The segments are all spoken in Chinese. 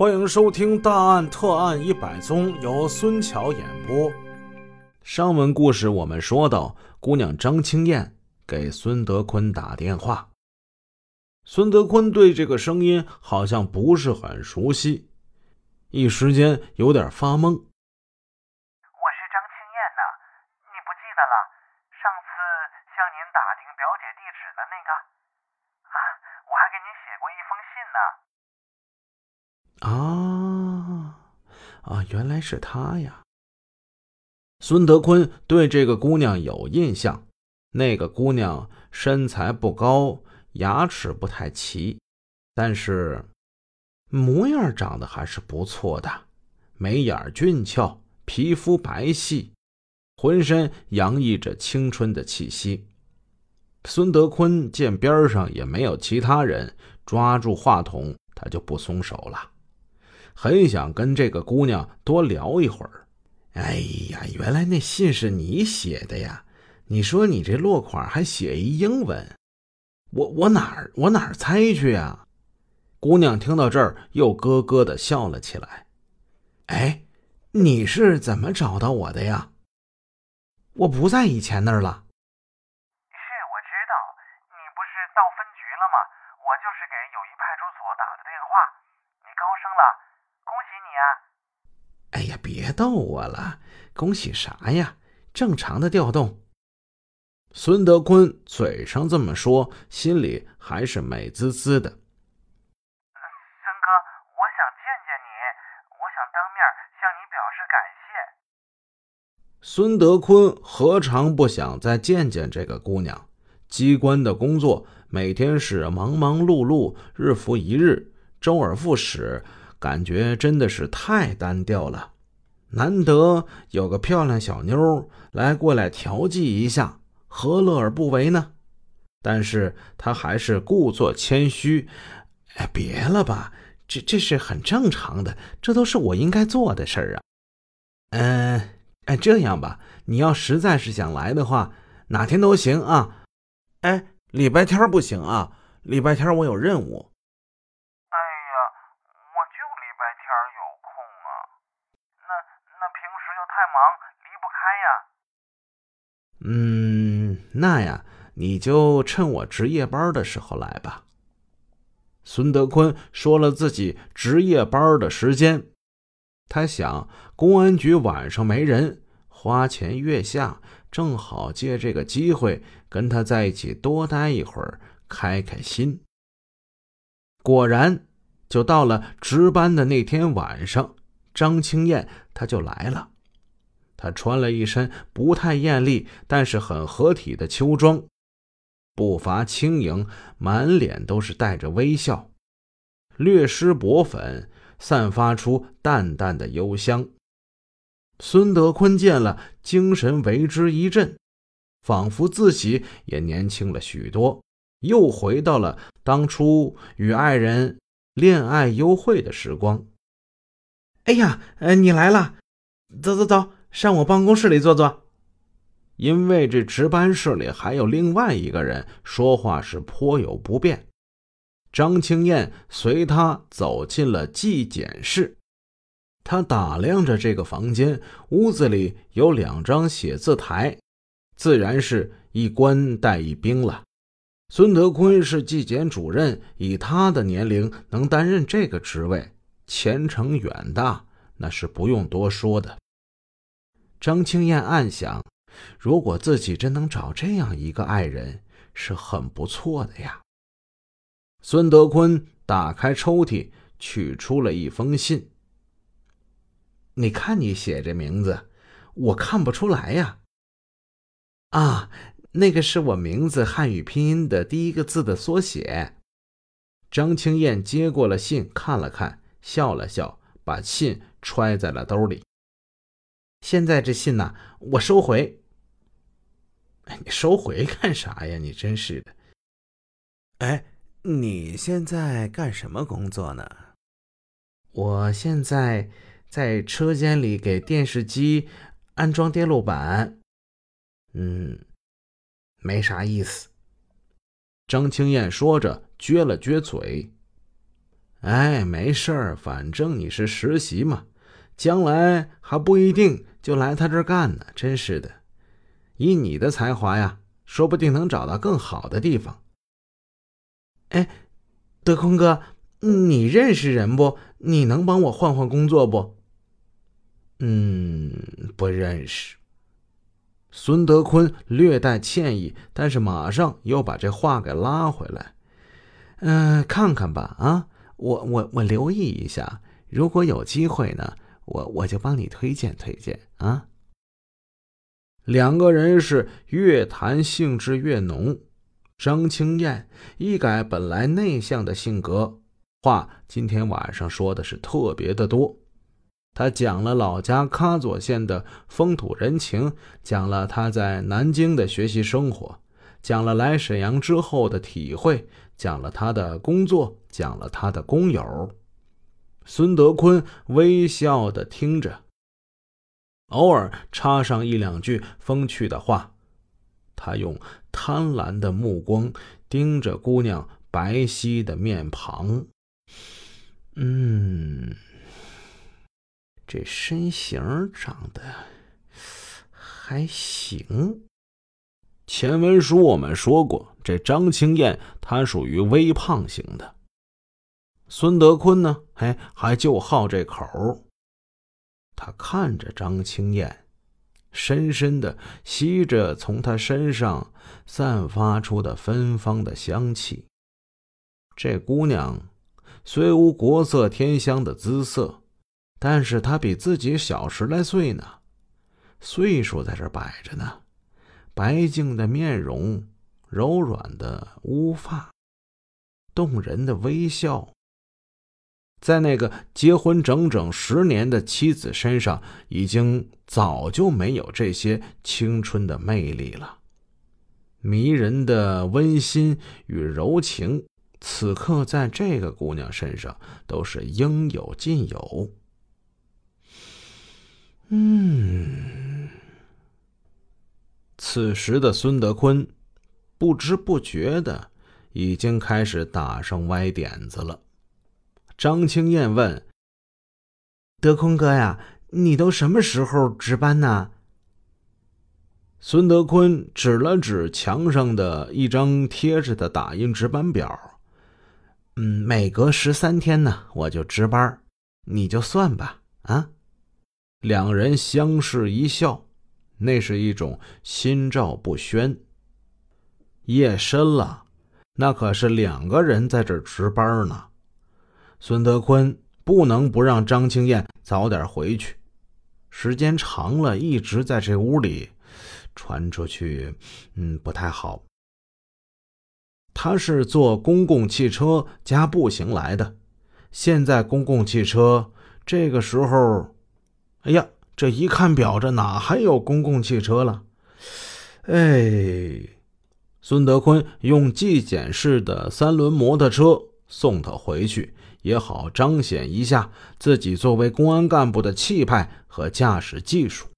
欢迎收听《大案特案一百宗》，由孙桥演播。上文故事我们说到，姑娘张青燕给孙德坤打电话。孙德坤对这个声音好像不是很熟悉，一时间有点发懵。我是张青燕呐，你不记得了？上次向您打听表姐地址的那个啊，我还给您写过一封信呢。啊啊！原来是他呀。孙德坤对这个姑娘有印象，那个姑娘身材不高，牙齿不太齐，但是模样长得还是不错的，眉眼俊俏，皮肤白皙，浑身洋溢着青春的气息。孙德坤见边上也没有其他人，抓住话筒，他就不松手了。很想跟这个姑娘多聊一会儿。哎呀，原来那信是你写的呀！你说你这落款还写一英文，我我哪儿我哪儿猜去啊？姑娘听到这儿又咯咯的笑了起来。哎，你是怎么找到我的呀？我不在以前那儿了。是，我知道，你不是到分局了吗？我就是给友谊派出所打的电话。你高升了。你啊！哎呀，别逗我了，恭喜啥呀？正常的调动。孙德坤嘴上这么说，心里还是美滋滋的。孙哥，我想见见你，我想当面向你表示感谢。孙德坤何尝不想再见见这个姑娘？机关的工作每天是忙忙碌碌，日复一日，周而复始。感觉真的是太单调了，难得有个漂亮小妞来过来调剂一下，何乐而不为呢？但是他还是故作谦虚：“哎，别了吧，这这是很正常的，这都是我应该做的事儿啊。”嗯，哎，这样吧，你要实在是想来的话，哪天都行啊。哎，礼拜天不行啊，礼拜天我有任务。嗯，那呀，你就趁我值夜班的时候来吧。孙德坤说了自己值夜班的时间，他想公安局晚上没人，花前月下，正好借这个机会跟他在一起多待一会儿，开开心。果然，就到了值班的那天晚上，张青燕她就来了。他穿了一身不太艳丽，但是很合体的秋装，步伐轻盈，满脸都是带着微笑，略施薄粉，散发出淡淡的幽香。孙德坤见了，精神为之一振，仿佛自己也年轻了许多，又回到了当初与爱人恋爱幽会的时光。哎呀，呃，你来了，走走走。上我办公室里坐坐，因为这值班室里还有另外一个人，说话是颇有不便。张青燕随他走进了纪检室，他打量着这个房间，屋子里有两张写字台，自然是一官带一兵了。孙德坤是纪检主任，以他的年龄能担任这个职位，前程远大，那是不用多说的。张青燕暗想：“如果自己真能找这样一个爱人，是很不错的呀。”孙德坤打开抽屉，取出了一封信。“你看，你写这名字，我看不出来呀。”“啊，那个是我名字汉语拼音的第一个字的缩写。”张青燕接过了信，看了看，笑了笑，把信揣在了兜里。现在这信呢，我收回。哎，你收回 干啥呀？你真是的。哎，你现在干什么工作呢？我现在在车间里给电视机安装电路板。嗯，没啥意思。张青燕说着，撅了撅嘴。哎，没事儿，反正你是实习嘛，将来还不一定就来他这儿干呢。真是的，以你的才华呀，说不定能找到更好的地方。哎，德空哥，你认识人不？你能帮我换换工作不？嗯，不认识。孙德坤略带歉意，但是马上又把这话给拉回来。嗯，看看吧，啊，我我我留意一下，如果有机会呢，我我就帮你推荐推荐啊。两个人是越谈兴致越浓。张青燕一改本来内向的性格，话今天晚上说的是特别的多。他讲了老家喀左县的风土人情，讲了他在南京的学习生活，讲了来沈阳之后的体会，讲了他的工作，讲了他的工友。孙德坤微笑的听着，偶尔插上一两句风趣的话。他用贪婪的目光盯着姑娘白皙的面庞，嗯，这身形长得还行。前文书我们说过，这张青燕她属于微胖型的。孙德坤呢，哎，还就好这口。他看着张青燕。深深的吸着从她身上散发出的芬芳的香气。这姑娘虽无国色天香的姿色，但是她比自己小十来岁呢，岁数在这摆着呢。白净的面容，柔软的乌发，动人的微笑。在那个结婚整整十年的妻子身上，已经早就没有这些青春的魅力了。迷人的温馨与柔情，此刻在这个姑娘身上都是应有尽有。嗯，此时的孙德坤，不知不觉的已经开始打上歪点子了。张青燕问：“德坤哥呀，你都什么时候值班呢？”孙德坤指了指墙上的一张贴着的打印值班表：“嗯，每隔十三天呢，我就值班，你就算吧。”啊，两人相视一笑，那是一种心照不宣。夜深了，那可是两个人在这值班呢。孙德坤不能不让张青燕早点回去，时间长了，一直在这屋里，传出去，嗯，不太好。他是坐公共汽车加步行来的，现在公共汽车这个时候，哎呀，这一看表，这哪还有公共汽车了？哎，孙德坤用纪检式的三轮摩托车送他回去。也好彰显一下自己作为公安干部的气派和驾驶技术。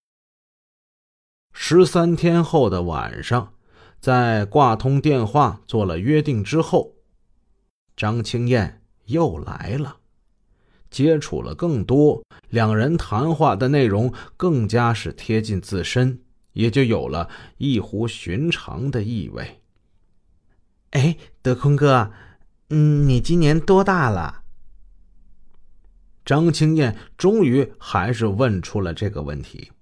十三天后的晚上，在挂通电话做了约定之后，张青燕又来了，接触了更多，两人谈话的内容更加是贴近自身，也就有了异乎寻常的意味。哎，德坤哥，嗯，你今年多大了？张青燕终于还是问出了这个问题。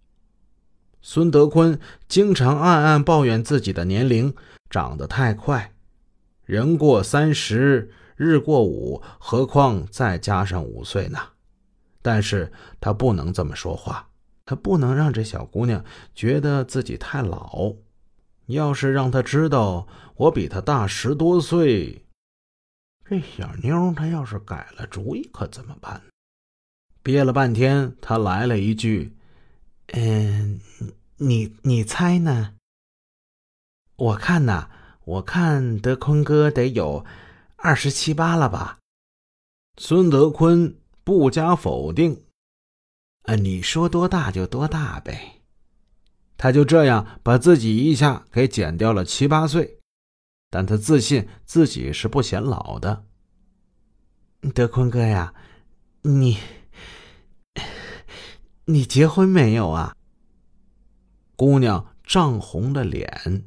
孙德坤经常暗暗抱怨自己的年龄长得太快，人过三十，日过五，何况再加上五岁呢？但是他不能这么说话，他不能让这小姑娘觉得自己太老。要是让她知道我比她大十多岁，这小妞她要是改了主意，可怎么办？憋了半天，他来了一句：“嗯，你你猜呢？我看呐，我看德坤哥得有二十七八了吧？”孙德坤不加否定：“啊，你说多大就多大呗。”他就这样把自己一下给减掉了七八岁，但他自信自己是不显老的。德坤哥呀，你你结婚没有啊？姑娘涨红了脸。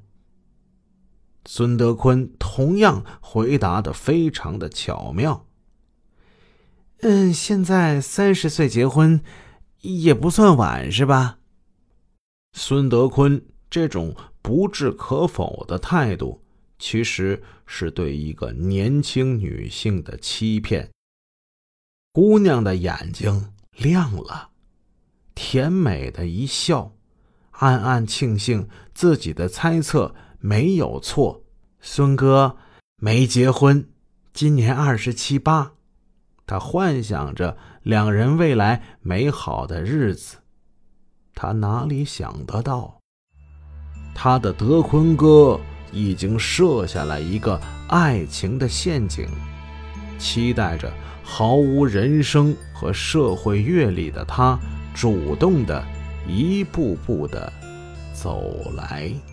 孙德坤同样回答的非常的巧妙。嗯，现在三十岁结婚也不算晚，是吧？孙德坤这种不置可否的态度。其实是对一个年轻女性的欺骗。姑娘的眼睛亮了，甜美的一笑，暗暗庆幸自己的猜测没有错。孙哥没结婚，今年二十七八，他幻想着两人未来美好的日子。他哪里想得到，他的德坤哥。已经设下了一个爱情的陷阱，期待着毫无人生和社会阅历的他主动的一步步的走来。